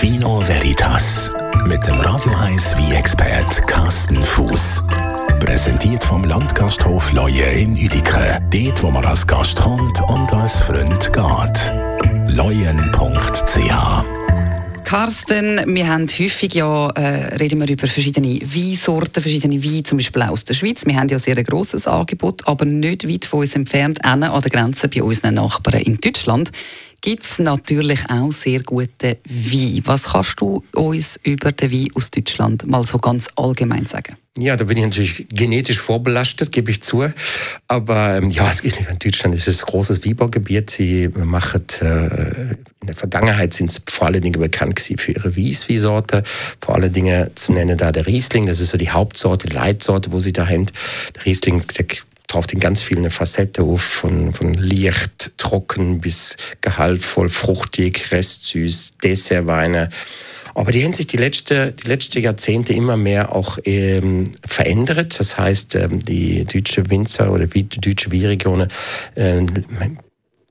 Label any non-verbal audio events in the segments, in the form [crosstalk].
Vino Veritas mit dem Radio 1 wie expert Carsten Fuß. Präsentiert vom Landgasthof Leue in Uedike. Dort, wo man als Gast kommt und als Freund geht. leuen.ch Carsten, wir haben häufig ja, äh, reden wir über verschiedene Weinsorten, verschiedene Weine, zum Beispiel aus der Schweiz. Wir haben ja sehr ein grosses Angebot, aber nicht weit von uns entfernt, an der Grenze bei unseren Nachbarn in Deutschland gibt es natürlich auch sehr gute Wein. Was kannst du uns über den Wein aus Deutschland mal so ganz allgemein sagen? Ja, da bin ich natürlich genetisch vorbelastet, gebe ich zu. Aber ähm, ja, es ist nicht in Deutschland, es ist ein großes Weinbaugebiet. Sie machen, äh, in der Vergangenheit sind sie vor allen Dingen bekannt für ihre Wieswie-Sorte. Vor allen Dingen zu nennen da der Riesling, das ist so die Hauptsorte, die Leitsorte, wo sie da haben. Der Riesling, der taucht in ganz vielen Facetten auf, von, von leicht, trocken bis gehaltvoll, fruchtig, restsüß, Dessertweine. Aber die haben sich die letzten die letzte Jahrzehnte immer mehr auch ähm, verändert. Das heißt, ähm, die deutsche Winzer oder die deutsche Weinregionen äh,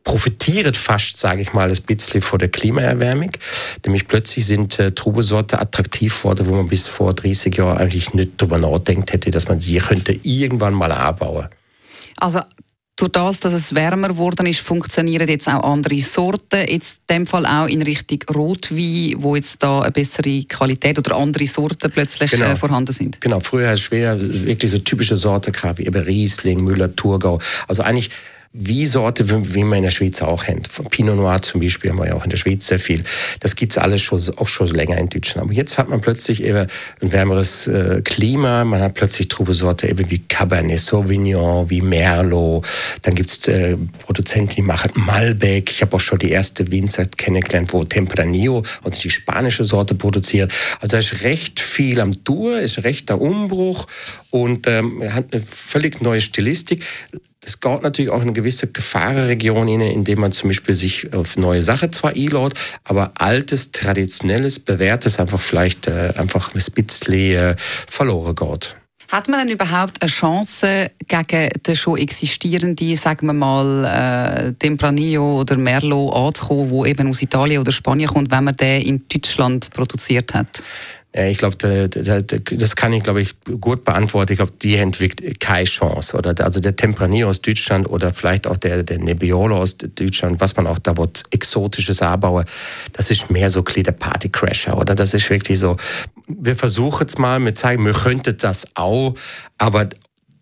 profitiert fast, sage ich mal, ein bisschen von der Klimaerwärmung. Nämlich plötzlich sind äh, Trubesorte attraktiv worden, wo man bis vor 30 Jahren eigentlich nicht darüber nachdenkt hätte, dass man sie könnte irgendwann mal anbauen. Also durch das, dass es wärmer geworden ist, funktionieren jetzt auch andere Sorten. Jetzt in dem Fall auch in Richtung Rotwein, wo jetzt da eine bessere Qualität oder andere Sorten plötzlich genau. äh, vorhanden sind. Genau, früher hast du schwer wirklich so typische Sorten gehabt, wie eben Riesling, Müller, Thurgau. Also eigentlich wie Sorte, wie man in der Schweiz auch kennt. Von Pinot Noir zum Beispiel haben wir ja auch in der Schweiz sehr viel. Das gibt's alles schon, auch schon länger in Deutschland. Aber jetzt hat man plötzlich eben ein wärmeres äh, Klima. Man hat plötzlich Trubesorte eben wie Cabernet Sauvignon, wie Merlot. Dann gibt's äh, Produzenten, die machen Malbec. Ich habe auch schon die erste Winzer kennengelernt, wo Tempranillo, also die spanische Sorte produziert. Also da ist recht viel am Tour, ist recht der Umbruch und ähm, hat eine völlig neue Stilistik. Das geht natürlich auch in eine gewisse Gefahrenregion in, indem man zum Beispiel sich auf neue Sachen zwar einlädt, aber altes, traditionelles, bewährtes einfach vielleicht äh, einfach ein bisschen äh, verloren geht. Hat man denn überhaupt eine Chance gegen den schon existierenden, sagen wir mal, äh, Tempranillo oder Merlot anzukommen, wo eben aus Italien oder Spanien kommt, wenn man den in Deutschland produziert hat? Ich glaube, das kann ich, glaube ich, gut beantworten. Ich glaube, die wirklich keine Chance. Oder also der Tempranillo aus Deutschland oder vielleicht auch der, der Nebbiolo aus Deutschland, was man auch da wird, exotisches anbauen, das ist mehr so der Partycrasher. Oder das ist wirklich so, wir versuchen es mal, wir zeigen, wir könnten das auch, aber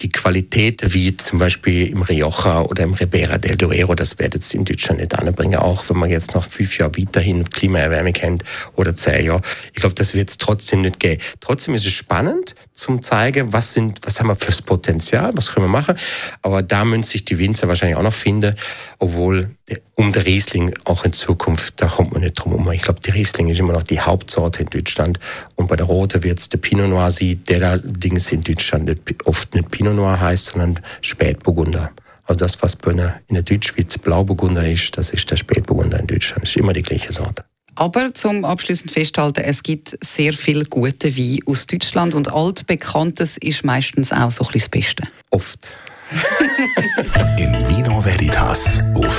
die Qualität, wie zum Beispiel im Rioja oder im Ribera del Duero, das wird jetzt in Deutschland nicht anbringen, auch wenn man jetzt noch fünf Jahre weiterhin Klimaerwärmung kennt oder zehn Jahre. Ich glaube, das wird es trotzdem nicht gehen. Trotzdem ist es spannend zum zeigen, was sind, was haben wir fürs Potenzial, was können wir machen. Aber da müssen sich die Winzer wahrscheinlich auch noch finden, obwohl um den Riesling auch in Zukunft, da kommt man nicht drum herum. Ich glaube, die Riesling ist immer noch die Hauptsorte in Deutschland. Und bei der Rote wird es der Pinot Noir sein, der allerdings in Deutschland nicht, oft nicht Pinot Noir heißt, sondern Spätburgunder. Also das, was in der Deutschschweiz Blauburgunder ist, das ist der Spätburgunder in Deutschland. Das ist immer die gleiche Sorte. Aber zum abschließend festhalten, es gibt sehr viel gute Wein aus Deutschland und altbekanntes ist meistens auch so ein bisschen das Beste. Oft. [laughs] In Vino Veritas auf